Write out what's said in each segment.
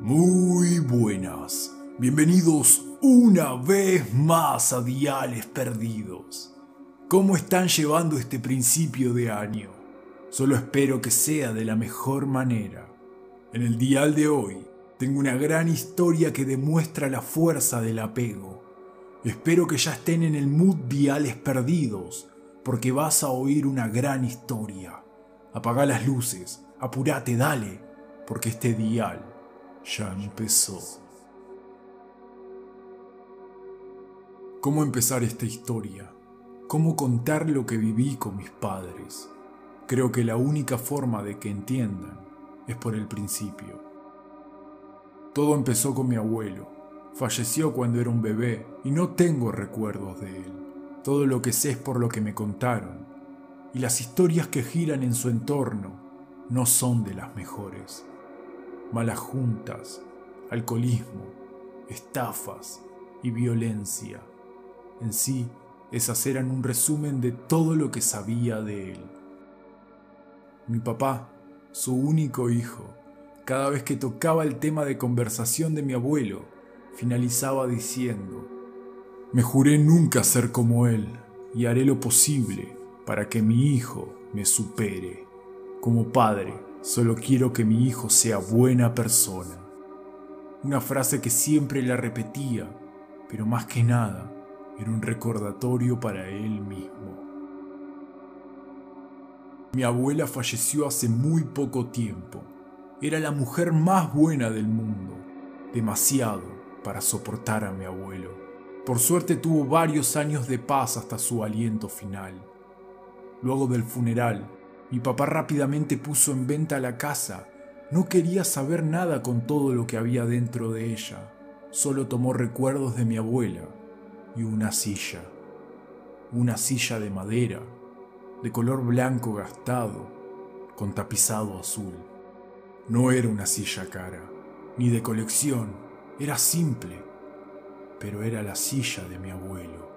Muy buenas. Bienvenidos una vez más a Diales Perdidos. ¿Cómo están llevando este principio de año? Solo espero que sea de la mejor manera. En el dial de hoy tengo una gran historia que demuestra la fuerza del apego. Espero que ya estén en el mood Diales Perdidos, porque vas a oír una gran historia. Apaga las luces, apúrate, dale, porque este dial ya empezó. ¿Cómo empezar esta historia? ¿Cómo contar lo que viví con mis padres? Creo que la única forma de que entiendan es por el principio. Todo empezó con mi abuelo. Falleció cuando era un bebé y no tengo recuerdos de él. Todo lo que sé es por lo que me contaron. Y las historias que giran en su entorno no son de las mejores malas juntas, alcoholismo, estafas y violencia. En sí, esas eran un resumen de todo lo que sabía de él. Mi papá, su único hijo, cada vez que tocaba el tema de conversación de mi abuelo, finalizaba diciendo, me juré nunca ser como él y haré lo posible para que mi hijo me supere. Como padre, Solo quiero que mi hijo sea buena persona. Una frase que siempre la repetía, pero más que nada era un recordatorio para él mismo. Mi abuela falleció hace muy poco tiempo. Era la mujer más buena del mundo, demasiado para soportar a mi abuelo. Por suerte tuvo varios años de paz hasta su aliento final. Luego del funeral, mi papá rápidamente puso en venta la casa. No quería saber nada con todo lo que había dentro de ella. Solo tomó recuerdos de mi abuela y una silla. Una silla de madera, de color blanco gastado, con tapizado azul. No era una silla cara, ni de colección, era simple, pero era la silla de mi abuelo.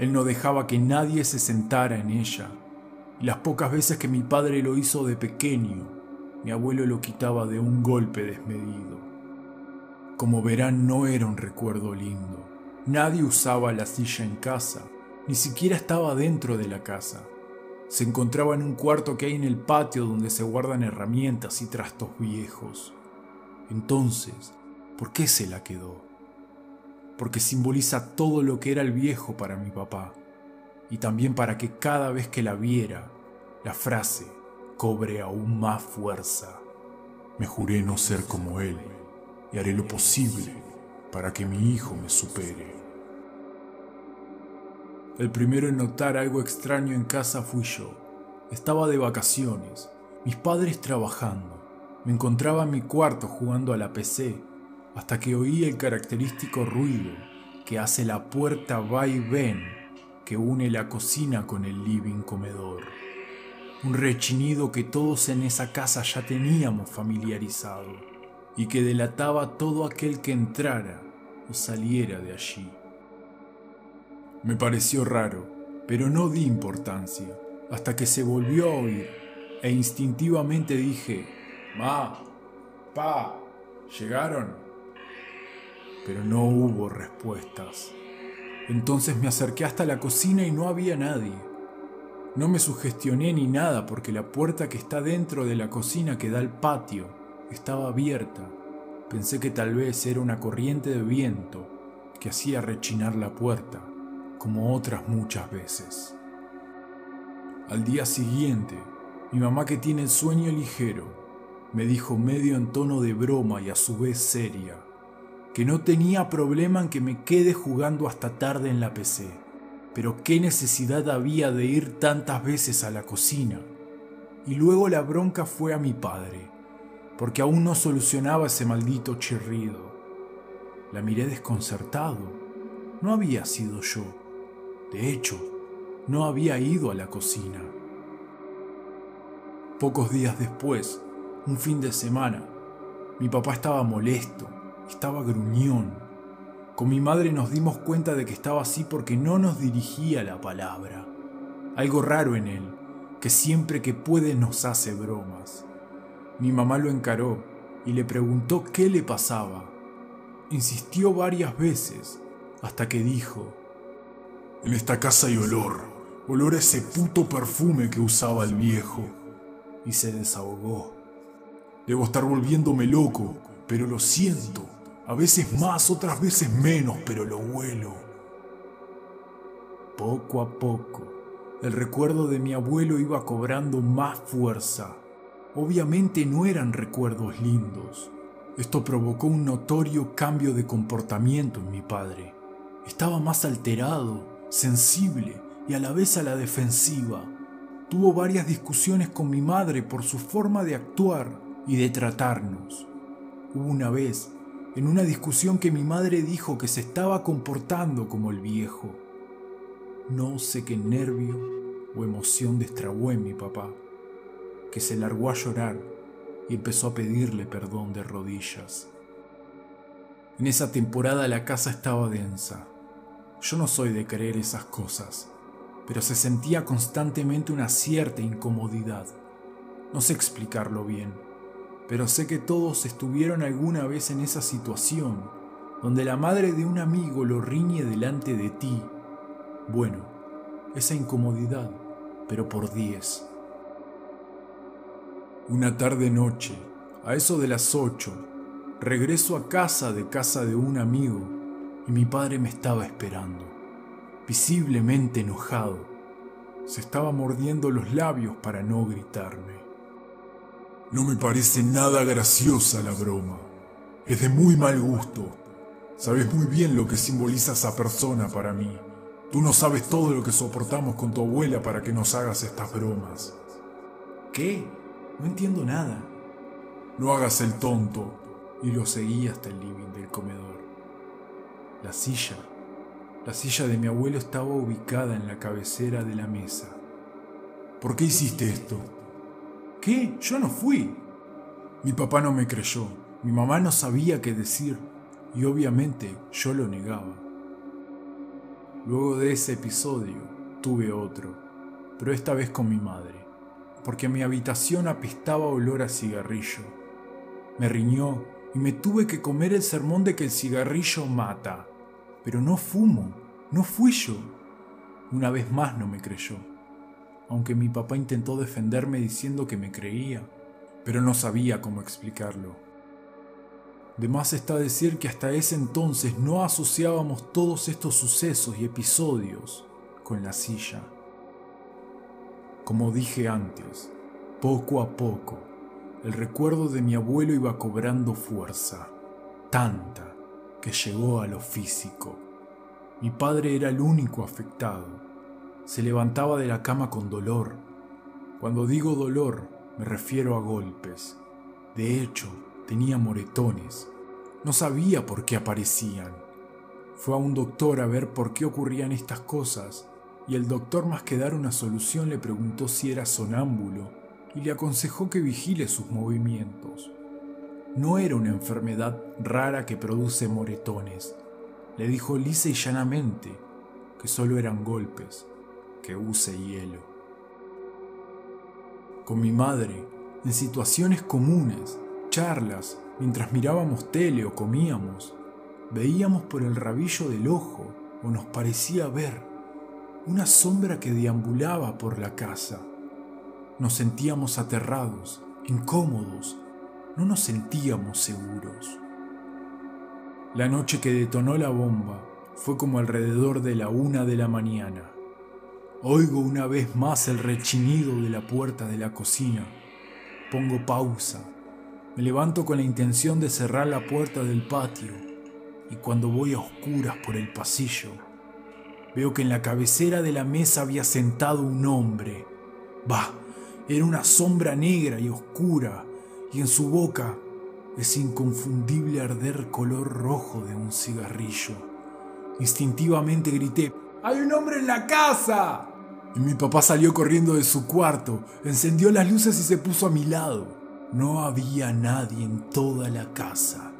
Él no dejaba que nadie se sentara en ella y las pocas veces que mi padre lo hizo de pequeño, mi abuelo lo quitaba de un golpe desmedido. Como verán, no era un recuerdo lindo. Nadie usaba la silla en casa, ni siquiera estaba dentro de la casa. Se encontraba en un cuarto que hay en el patio donde se guardan herramientas y trastos viejos. Entonces, ¿por qué se la quedó? Porque simboliza todo lo que era el viejo para mi papá y también para que cada vez que la viera, la frase cobre aún más fuerza. Me juré no ser como él y haré lo posible para que mi hijo me supere. El primero en notar algo extraño en casa fui yo. Estaba de vacaciones, mis padres trabajando. Me encontraba en mi cuarto jugando a la PC hasta que oí el característico ruido que hace la puerta va y ven que une la cocina con el living comedor. Un rechinido que todos en esa casa ya teníamos familiarizado y que delataba todo aquel que entrara o saliera de allí. Me pareció raro, pero no di importancia hasta que se volvió a oír e instintivamente dije, Ma, Pa, ¿llegaron? Pero no hubo respuestas. Entonces me acerqué hasta la cocina y no había nadie. No me sugestioné ni nada porque la puerta que está dentro de la cocina que da al patio estaba abierta. Pensé que tal vez era una corriente de viento que hacía rechinar la puerta, como otras muchas veces. Al día siguiente, mi mamá que tiene el sueño ligero, me dijo medio en tono de broma y a su vez seria, que no tenía problema en que me quede jugando hasta tarde en la PC. Pero qué necesidad había de ir tantas veces a la cocina. Y luego la bronca fue a mi padre, porque aún no solucionaba ese maldito chirrido. La miré desconcertado. No había sido yo. De hecho, no había ido a la cocina. Pocos días después, un fin de semana, mi papá estaba molesto estaba gruñón. Con mi madre nos dimos cuenta de que estaba así porque no nos dirigía la palabra. Algo raro en él, que siempre que puede nos hace bromas. Mi mamá lo encaró y le preguntó qué le pasaba. Insistió varias veces hasta que dijo, En esta casa hay olor, olor a ese puto perfume que usaba el viejo. Y se desahogó. Debo estar volviéndome loco, pero lo siento. A veces más, otras veces menos, pero lo huelo. Poco a poco, el recuerdo de mi abuelo iba cobrando más fuerza. Obviamente no eran recuerdos lindos. Esto provocó un notorio cambio de comportamiento en mi padre. Estaba más alterado, sensible y a la vez a la defensiva. Tuvo varias discusiones con mi madre por su forma de actuar y de tratarnos. Hubo una vez, en una discusión que mi madre dijo que se estaba comportando como el viejo. No sé qué nervio o emoción destrabó en mi papá, que se largó a llorar y empezó a pedirle perdón de rodillas. En esa temporada la casa estaba densa. Yo no soy de creer esas cosas, pero se sentía constantemente una cierta incomodidad. No sé explicarlo bien pero sé que todos estuvieron alguna vez en esa situación, donde la madre de un amigo lo riñe delante de ti. Bueno, esa incomodidad, pero por diez. Una tarde noche, a eso de las ocho, regreso a casa de casa de un amigo y mi padre me estaba esperando, visiblemente enojado. Se estaba mordiendo los labios para no gritarme. No me parece nada graciosa la broma. Es de muy mal gusto. Sabes muy bien lo que simboliza esa persona para mí. Tú no sabes todo lo que soportamos con tu abuela para que nos hagas estas bromas. ¿Qué? No entiendo nada. No hagas el tonto. Y lo seguí hasta el living del comedor. La silla. La silla de mi abuelo estaba ubicada en la cabecera de la mesa. ¿Por qué hiciste esto? ¿Qué? Yo no fui. Mi papá no me creyó, mi mamá no sabía qué decir y obviamente yo lo negaba. Luego de ese episodio tuve otro, pero esta vez con mi madre, porque mi habitación apestaba olor a cigarrillo. Me riñó y me tuve que comer el sermón de que el cigarrillo mata. Pero no fumo, no fui yo. Una vez más no me creyó aunque mi papá intentó defenderme diciendo que me creía, pero no sabía cómo explicarlo. De más está decir que hasta ese entonces no asociábamos todos estos sucesos y episodios con la silla. Como dije antes, poco a poco, el recuerdo de mi abuelo iba cobrando fuerza, tanta que llegó a lo físico. Mi padre era el único afectado se levantaba de la cama con dolor. Cuando digo dolor, me refiero a golpes. De hecho, tenía moretones. No sabía por qué aparecían. Fue a un doctor a ver por qué ocurrían estas cosas, y el doctor más que dar una solución le preguntó si era sonámbulo y le aconsejó que vigile sus movimientos. No era una enfermedad rara que produce moretones. Le dijo lisa y llanamente que solo eran golpes que use hielo. Con mi madre, en situaciones comunes, charlas, mientras mirábamos tele o comíamos, veíamos por el rabillo del ojo o nos parecía ver una sombra que deambulaba por la casa. Nos sentíamos aterrados, incómodos, no nos sentíamos seguros. La noche que detonó la bomba fue como alrededor de la una de la mañana. Oigo una vez más el rechinido de la puerta de la cocina. Pongo pausa. Me levanto con la intención de cerrar la puerta del patio y cuando voy a oscuras por el pasillo, veo que en la cabecera de la mesa había sentado un hombre. Bah, era una sombra negra y oscura y en su boca ese inconfundible arder color rojo de un cigarrillo. Instintivamente grité, ¡Hay un hombre en la casa! Y mi papá salió corriendo de su cuarto, encendió las luces y se puso a mi lado. No había nadie en toda la casa.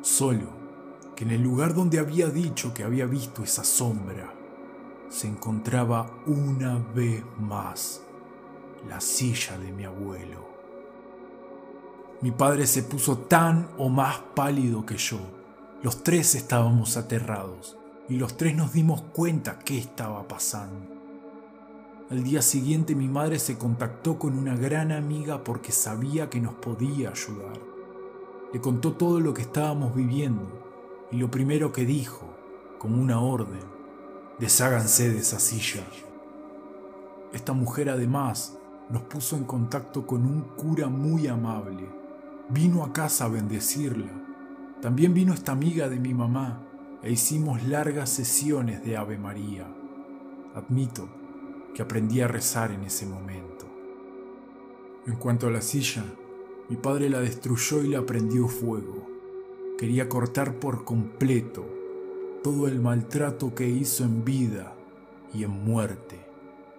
Solo que en el lugar donde había dicho que había visto esa sombra, se encontraba una vez más la silla de mi abuelo. Mi padre se puso tan o más pálido que yo. Los tres estábamos aterrados y los tres nos dimos cuenta qué estaba pasando. Al día siguiente mi madre se contactó con una gran amiga porque sabía que nos podía ayudar. Le contó todo lo que estábamos viviendo y lo primero que dijo, como una orden, desháganse de esa silla. Esta mujer además nos puso en contacto con un cura muy amable. Vino a casa a bendecirla. También vino esta amiga de mi mamá e hicimos largas sesiones de Ave María. Admito que aprendí a rezar en ese momento. En cuanto a la silla, mi padre la destruyó y la prendió fuego. Quería cortar por completo todo el maltrato que hizo en vida y en muerte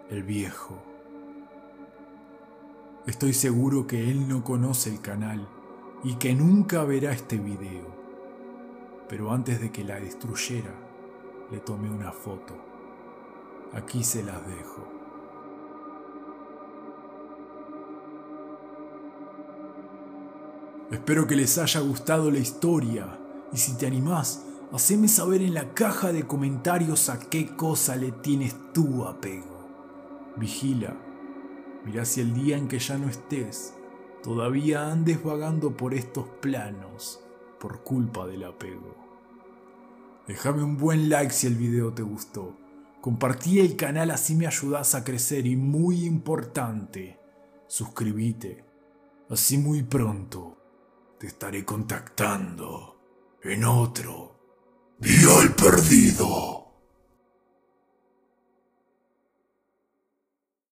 el viejo. Estoy seguro que él no conoce el canal y que nunca verá este video. Pero antes de que la destruyera, le tomé una foto. Aquí se las dejo. Espero que les haya gustado la historia y si te animás, haceme saber en la caja de comentarios a qué cosa le tienes tu apego. Vigila Mirá si el día en que ya no estés, todavía andes vagando por estos planos por culpa del apego. Déjame un buen like si el video te gustó. Compartí el canal así me ayudas a crecer y muy importante, suscríbete. Así muy pronto te estaré contactando en otro Vial Perdido.